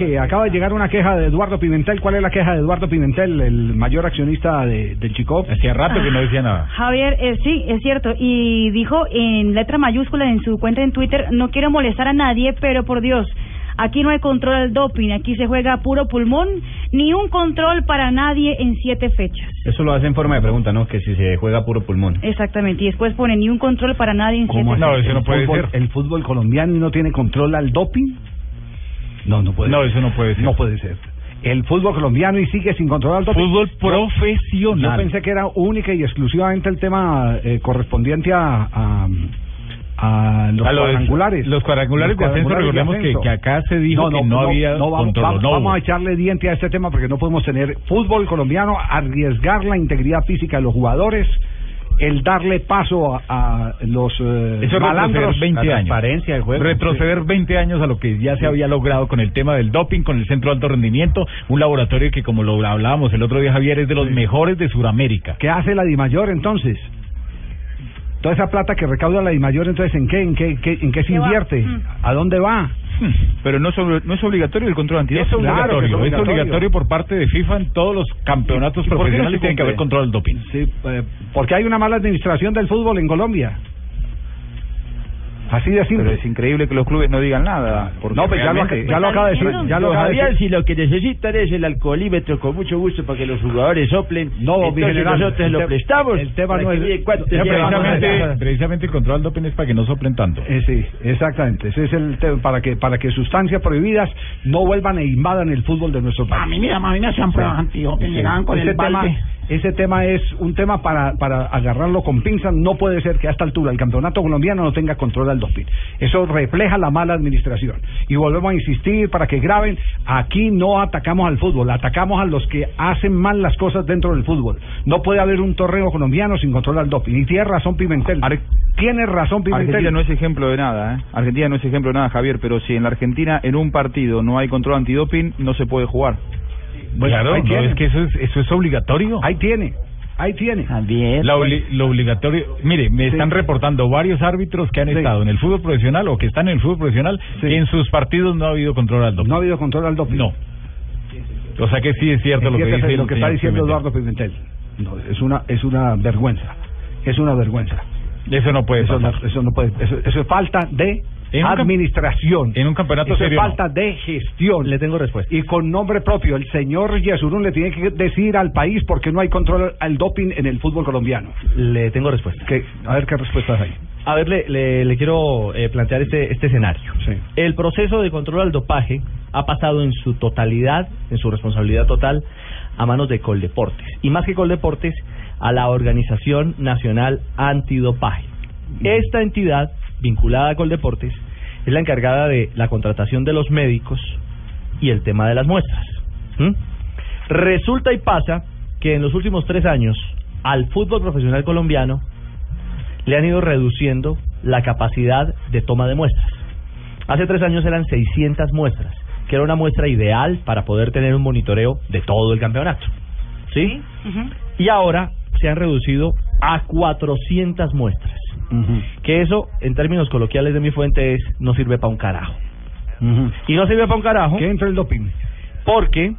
que acaba de llegar una queja de Eduardo Pimentel. ¿Cuál es la queja de Eduardo Pimentel, el mayor accionista de, del Chico? Hacía rato que no decía nada. Javier, eh, sí, es cierto. Y dijo en letra mayúscula en su cuenta en Twitter, no quiero molestar a nadie, pero por Dios, aquí no hay control del doping, aquí se juega puro pulmón, ni un control para nadie en siete fechas. Eso lo hace en forma de pregunta, ¿no? Que si se juega puro pulmón. Exactamente, y después pone ni un control para nadie en siete ¿Cómo No, fechas. eso no el puede fútbol, ser. ¿El fútbol colombiano no tiene control al doping? No, no puede No, ser. eso no puede ser. No puede ser. El fútbol colombiano y sigue sin controlar doping. Fútbol profesional. Yo pensé que era única y exclusivamente el tema eh, correspondiente a, a, a los A los- cuadrangulares. los cuadrangulares de ascenso, recordemos que- que acá se dijo que no había vamos, control, vamos- no vamos a echarle diente a este tema porque no podemos tener fútbol colombiano, arriesgar la integridad física de los jugadores, el darle paso a, a los eh, Eso es malandros. retroceder 20 La años. transparencia del juego. Retroceder 20 años a lo que ya se había logrado con el tema del doping, con el Centro de Alto Rendimiento, un laboratorio que, como lo hablábamos el otro día, Javier, es de los mejores de Sudamérica. ¿Qué hace la DIMAYOR entonces? Toda esa plata que recauda la DIMAYOR, entonces, ¿en qué, en qué, qué- en qué se invierte? Mm. ¿A dónde va? Pero no es, no es obligatorio el control antidoping. Es obligatorio, Claro que es es obligatorio. obligatorio por parte de FIFA en todos los campeonatos ¿Y por qué no profesionales se tiene que haber control del doping. Sí, eh, porque hay una mala administración del fútbol en Colombia. Así de simple. Pero es increíble que los clubes no digan nada. porque No, pues ya lo, ya lo acaba de decir. Ya lo acaba de decir. si lo que necesitan es el alcoholímetro con mucho gusto para que los jugadores soplen, No, mi entonces general, nosotros el lo prestamos. el tema no que es- la- Precisamente, precisamente el control del doping es para que no soplen tanto. Eh, sí, exactamente. Ese es el tema para que para que sustancias prohibidas no vuelvan e invadan el fútbol de nuestro país. A mí, mira, a mí me hacían pruebas antidoping, Sí. llegaban con ese el tema, balde. ese tema es un tema para, para agarrarlo con pinzas. No puede ser que a esta altura el campeonato colombiano no tenga control al doping. Eso refleja la mala administración. Y volvemos a insistir para que graben, aquí no atacamos al fútbol, atacamos a los que hacen mal las cosas dentro del fútbol. No puede haber un torneo colombiano sin control al doping. Y tiene razón Pimentel. Ar- Tiene razón Pimentel. Argentina no es ejemplo de nada, ¿eh? Argentina no es ejemplo de nada, Javier, pero si en la Argentina en un partido no hay control antidoping, no se puede jugar. Bueno, claro, no, es que eso es, eso es obligatorio. Ahí tiene, ahí tiene. Javier, La obli- lo obligatorio, mire, me Sí. están reportando varios árbitros que han Sí. estado en el fútbol profesional o que están en el fútbol profesional Sí. y en sus partidos no ha habido control al doping. No ha habido control al doping. No. O sea que sí es cierto Es lo que dice lo el que está diciendo Pimentel. Eduardo Pimentel. No, es una es una vergüenza. Es una vergüenza. Eso no puede Eso no, eso no puede. Eso, eso es falta de En administración. En un campeonato eso es serio. no. falta de gestión. le tengo respuesta. Y con nombre propio, el señor Yesurún le tiene que decir al país por qué no hay control al doping en el fútbol colombiano. Le tengo respuesta. A ver qué respuestas hay. A ver, le, le, le quiero eh, plantear este, este escenario. Sí. El proceso de control al dopaje ha pasado en su totalidad, en su responsabilidad total, a manos de Coldeportes. Y más que Coldeportes, a la Organización Nacional Antidopaje. Esta entidad, vinculada a Coldeportes, es la encargada de la contratación de los médicos y el tema de las muestras. ¿Mm? Resulta y pasa que en los últimos tres años al fútbol profesional colombiano le han ido reduciendo la capacidad de toma de muestras. Hace tres años eran 600 muestras, que era una muestra ideal para poder tener un monitoreo de todo el campeonato. ¿Sí? Y ahora se han reducido a 400 muestras. Que eso, en términos coloquiales de mi fuente, es no sirve para un carajo. Y no sirve para un carajo ¿Qué entra el doping? porque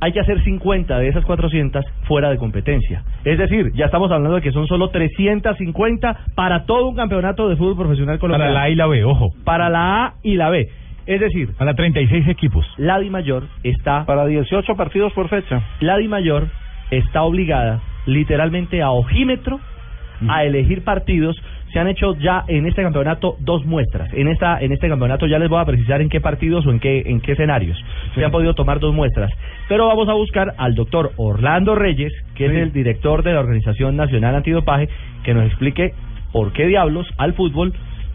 hay que hacer 50 de esas 400 fuera de competencia. Es decir, ya estamos hablando de que son solo 350 para todo un campeonato de fútbol profesional Para colombiano. la A y la B, ojo. Para la A y la B. Es decir, Para 36 equipos. la Di Mayor está Para 18 partidos por fecha. la Di Mayor está obligada literalmente a ojímetro a elegir partidos. Se han hecho ya en este campeonato dos muestras. En esta en este campeonato ya les voy a precisar en qué partidos o en qué en qué escenarios se han podido tomar dos muestras. Pero vamos a buscar al doctor Orlando Reyes, que es el director de la Organización Nacional Antidopaje, que nos explique por qué diablos al fútbol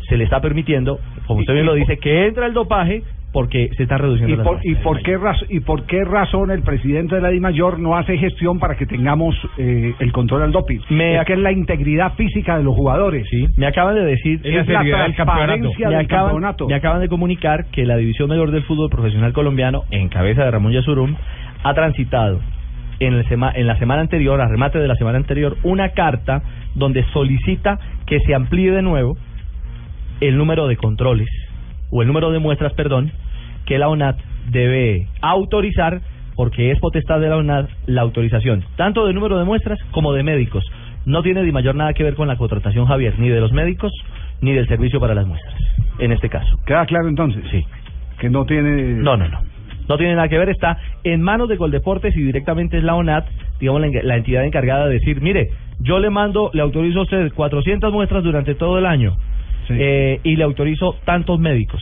se le está permitiendo, como usted bien lo dice, que entra el dopaje porque se está reduciendo ¿Y las por, y, por qué raz- ¿Y por qué razón el presidente de la DIMAYOR no hace gestión para que tengamos eh, el control al doping? Me es que es la integridad física de los jugadores. Sí, me acaban de decir Es la la del campeonato. me del acaban, campeonato. me acaban de comunicar que la División Mayor del Fútbol Profesional Colombiano, en cabeza de Ramón Yasurum, ha transitado en, el sema- en la semana anterior, a remate de la semana anterior, una carta donde solicita que se amplíe de nuevo el número de controles, o el número de muestras, perdón, que la ONAT debe autorizar, porque es potestad de la UNAD, la autorización, tanto de número de muestras como de médicos. No tiene ni mayor nada que ver con la contratación, Javier, ni de los médicos ni del servicio para las muestras, en este caso. ¿Queda claro entonces? Sí. Que no tiene... No, no, no. No tiene nada que ver, está en manos de Coldeportes y directamente es la ONAT, digamos, la, la entidad encargada de decir, mire, yo le mando, le autorizo a usted 400 muestras durante todo el año Sí. eh, y le autorizo tantos médicos.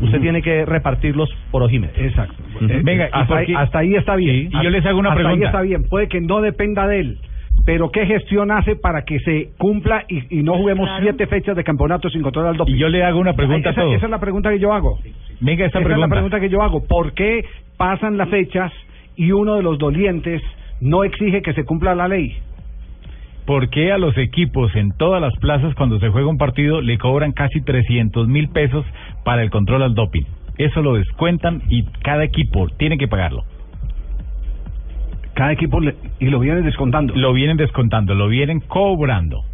Usted tiene que repartirlos por ojímetro. Exacto. Eh, Venga, ¿y hasta, ahí, hasta ahí está bien. Sí, y yo les hago una Hasta pregunta. Ahí está bien. Puede que no dependa de él. Pero ¿qué gestión hace para que se cumpla y, y no juguemos Claro. siete fechas de campeonato sin control al doping? Y yo le hago una pregunta a esa, todos. esa es la pregunta que yo hago. Venga, esta Esa pregunta. es la pregunta que yo hago. ¿Por qué pasan las fechas y uno de los dolientes no exige que se cumpla la ley? ¿Por qué a los equipos en todas las plazas cuando se juega un partido le cobran casi 300 mil pesos para el control al doping? Eso lo descuentan y cada equipo tiene que pagarlo. Cada equipo le- y lo viene descontando. Lo vienen descontando, lo vienen cobrando.